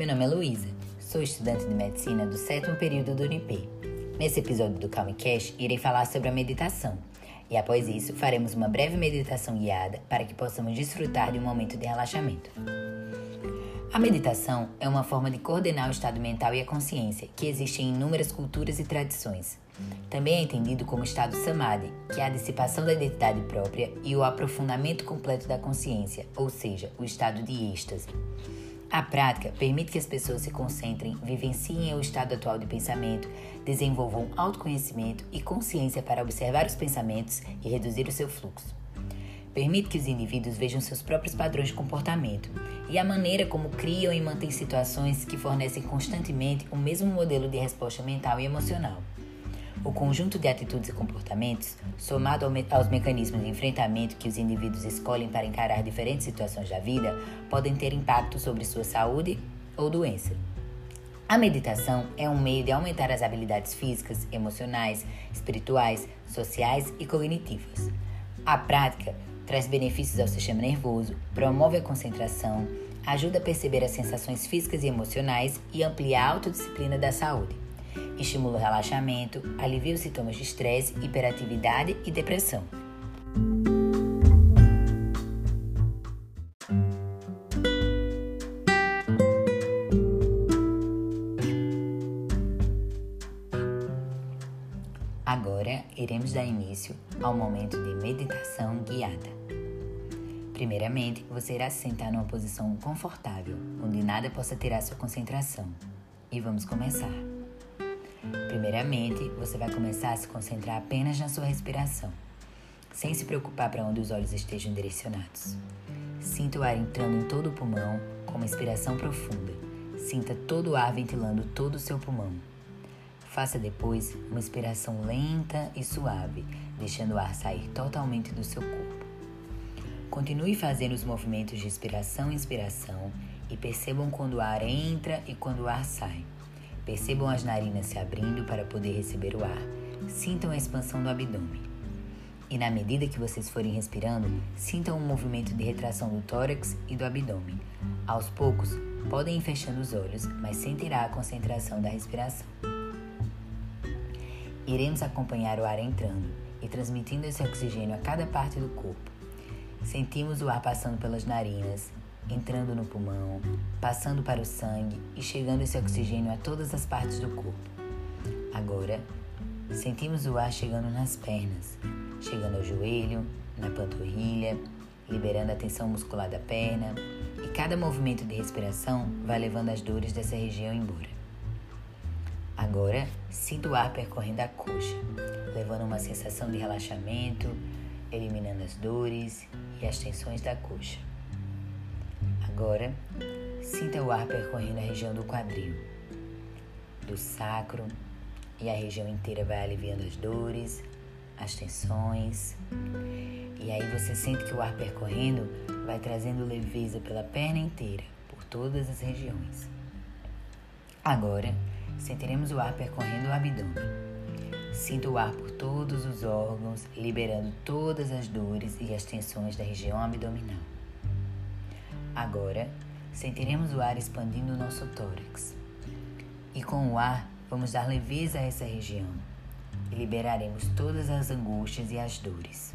Meu nome é Luísa, sou estudante de medicina do sétimo período do UNIP. Nesse episódio do Calm Cash, irei falar sobre a meditação. E após isso, faremos uma breve meditação guiada para que possamos desfrutar de um momento de relaxamento. A meditação é uma forma de coordenar o estado mental e a consciência que existe em inúmeras culturas e tradições. Também é entendido como estado samadhi, que é a dissipação da identidade própria e o aprofundamento completo da consciência, ou seja, o estado de êxtase. A prática permite que as pessoas se concentrem, vivenciem o estado atual de pensamento, desenvolvam autoconhecimento e consciência para observar os pensamentos e reduzir o seu fluxo. Permite que os indivíduos vejam seus próprios padrões de comportamento e a maneira como criam e mantêm situações que fornecem constantemente o mesmo modelo de resposta mental e emocional. O conjunto de atitudes e comportamentos, somado aos mecanismos de enfrentamento que os indivíduos escolhem para encarar diferentes situações da vida, podem ter impacto sobre sua saúde ou doença. A meditação é um meio de aumentar as habilidades físicas, emocionais, espirituais, sociais e cognitivas. A prática traz benefícios ao sistema nervoso, promove a concentração, ajuda a perceber as sensações físicas e emocionais e amplia a autodisciplina da saúde. Estimula o relaxamento, alivia os sintomas de estresse, hiperatividade e depressão. Agora iremos dar início ao momento de meditação guiada. Primeiramente, você irá se sentar numa posição confortável, onde nada possa tirar sua concentração. E vamos começar. Primeiramente, você vai começar a se concentrar apenas na sua respiração, sem se preocupar para onde os olhos estejam direcionados. Sinta o ar entrando em todo o pulmão com uma inspiração profunda. Sinta todo o ar ventilando todo o seu pulmão. Faça depois uma inspiração lenta e suave, deixando o ar sair totalmente do seu corpo. Continue fazendo os movimentos de inspiração e inspiração e percebam quando o ar entra e quando o ar sai. Percebam as narinas se abrindo para poder receber o ar. Sintam a expansão do abdômen. E na medida que vocês forem respirando, sintam um movimento de retração do tórax e do abdômen. Aos poucos, podem ir fechando os olhos, mas sentirá a concentração da respiração. Iremos acompanhar o ar entrando e transmitindo esse oxigênio a cada parte do corpo. Sentimos o ar passando pelas narinas, entrando no pulmão, passando para o sangue e chegando esse oxigênio a todas as partes do corpo. Agora, sentimos o ar chegando nas pernas, chegando ao joelho, na panturrilha, liberando a tensão muscular da perna, e cada movimento de respiração vai levando as dores dessa região embora. Agora, sinta o ar percorrendo a coxa, levando uma sensação de relaxamento, eliminando as dores e as tensões da coxa. Agora, sinta o ar percorrendo a região do quadril, do sacro, e a região inteira vai aliviando as dores, as tensões. E aí você sente que o ar percorrendo vai trazendo leveza pela perna inteira, por todas as regiões. Agora, sentiremos o ar percorrendo o abdômen. Sinta o ar por todos os órgãos, liberando todas as dores e as tensões da região abdominal. Agora, sentiremos o ar expandindo o nosso tórax. E com o ar, vamos dar leveza a essa região e liberaremos todas as angústias e as dores.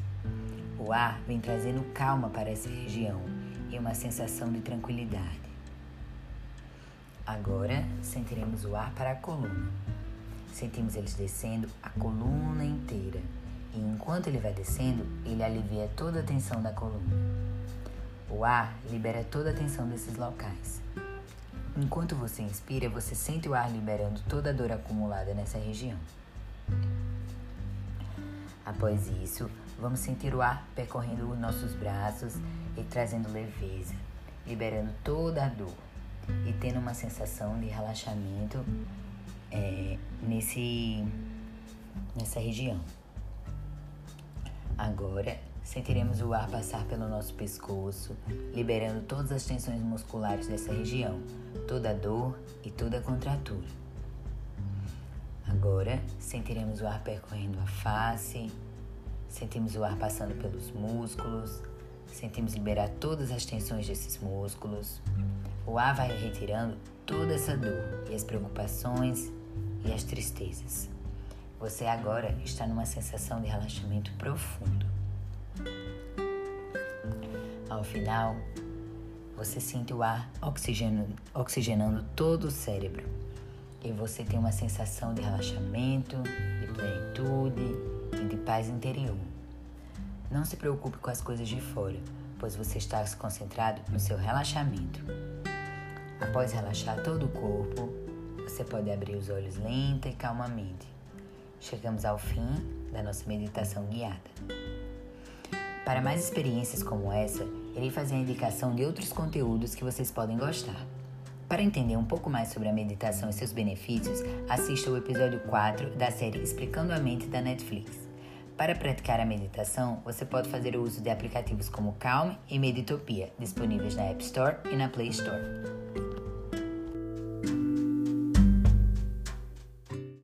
O ar vem trazendo calma para essa região e uma sensação de tranquilidade. Agora, sentiremos o ar para a coluna. Sentimos eles descendo a coluna inteira. E enquanto ele vai descendo, ele alivia toda a tensão da coluna. O ar libera toda a tensão desses locais. Enquanto você inspira, você sente o ar liberando toda a dor acumulada nessa região. Após isso, vamos sentir o ar percorrendo os nossos braços e trazendo leveza, liberando toda a dor e tendo uma sensação de relaxamento é, nesse, nessa região. Agora, sentiremos o ar passar pelo nosso pescoço, liberando todas as tensões musculares dessa região, toda dor e toda contratura. Agora, sentiremos o ar percorrendo a face, sentimos o ar passando pelos músculos, sentimos liberar todas as tensões desses músculos. O ar vai retirando toda essa dor e as preocupações e as tristezas. Você agora está numa sensação de relaxamento profundo. Ao final, você sente o ar oxigenando, todo o cérebro e você tem uma sensação de relaxamento, de plenitude e de paz interior. Não se preocupe com as coisas de fora, pois você está concentrado no seu relaxamento. Após relaxar todo o corpo, você pode abrir os olhos lenta e calmamente. Chegamos ao fim da nossa meditação guiada. Para mais experiências como essa, irei fazer a indicação de outros conteúdos que vocês podem gostar. Para entender um pouco mais sobre a meditação e seus benefícios, assista o episódio 4 da série Explicando a Mente da Netflix. Para praticar a meditação, você pode fazer uso de aplicativos como Calm e Meditopia, disponíveis na App Store e na Play Store.